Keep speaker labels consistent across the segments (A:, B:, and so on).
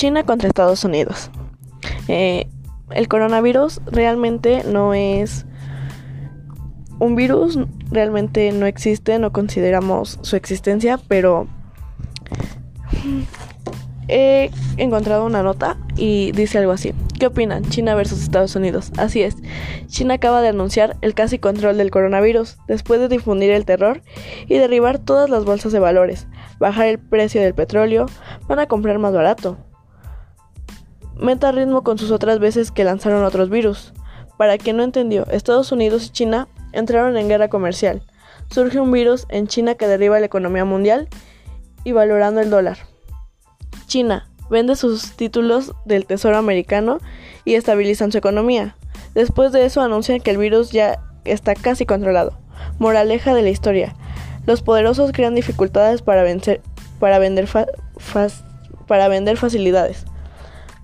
A: China contra Estados Unidos. Eh, el coronavirus realmente no es un virus, realmente no existe, no consideramos su existencia, pero he encontrado una nota y dice algo así. ¿Qué opinan? China versus Estados Unidos. Así es. China acaba de anunciar el casi control del coronavirus, después de difundir el terror y derribar todas las bolsas de valores, bajar el precio del petróleo, van a comprar más barato. Meta ritmo con sus otras veces que lanzaron otros virus. Para quien no entendió, Estados Unidos y China entraron en guerra comercial. Surge un virus en China que derriba la economía mundial y valorando el dólar. China vende sus títulos del Tesoro americano y estabilizan su economía. Después de eso anuncian que el virus ya está casi controlado. Moraleja de la historia. Los poderosos crean dificultades para, vencer, para, vender, para vender facilidades.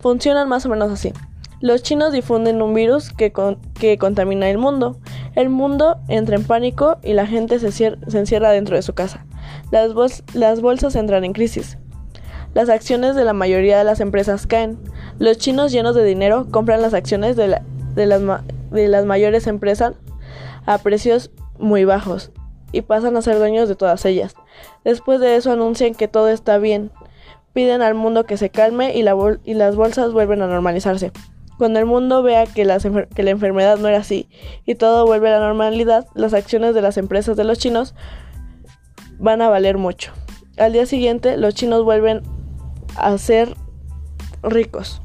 A: Funcionan más o menos así. Los chinos difunden un virus que, que contamina el mundo. El mundo entra en pánico y la gente se, se encierra dentro de su casa. Las, bolsas entran en crisis. Las acciones de la mayoría de las empresas caen. Los chinos llenos de dinero compran las acciones de las mayores empresas a precios muy bajos y pasan a ser dueños de todas ellas. Después de eso anuncian que todo está bien, piden al mundo que se calme y, la y las bolsas vuelven a normalizarse. Cuando el mundo vea que, que, la enfermedad no era así y todo vuelve a la normalidad, las acciones de las empresas de los chinos van a valer mucho. Al día siguiente, los chinos vuelven a ser ricos.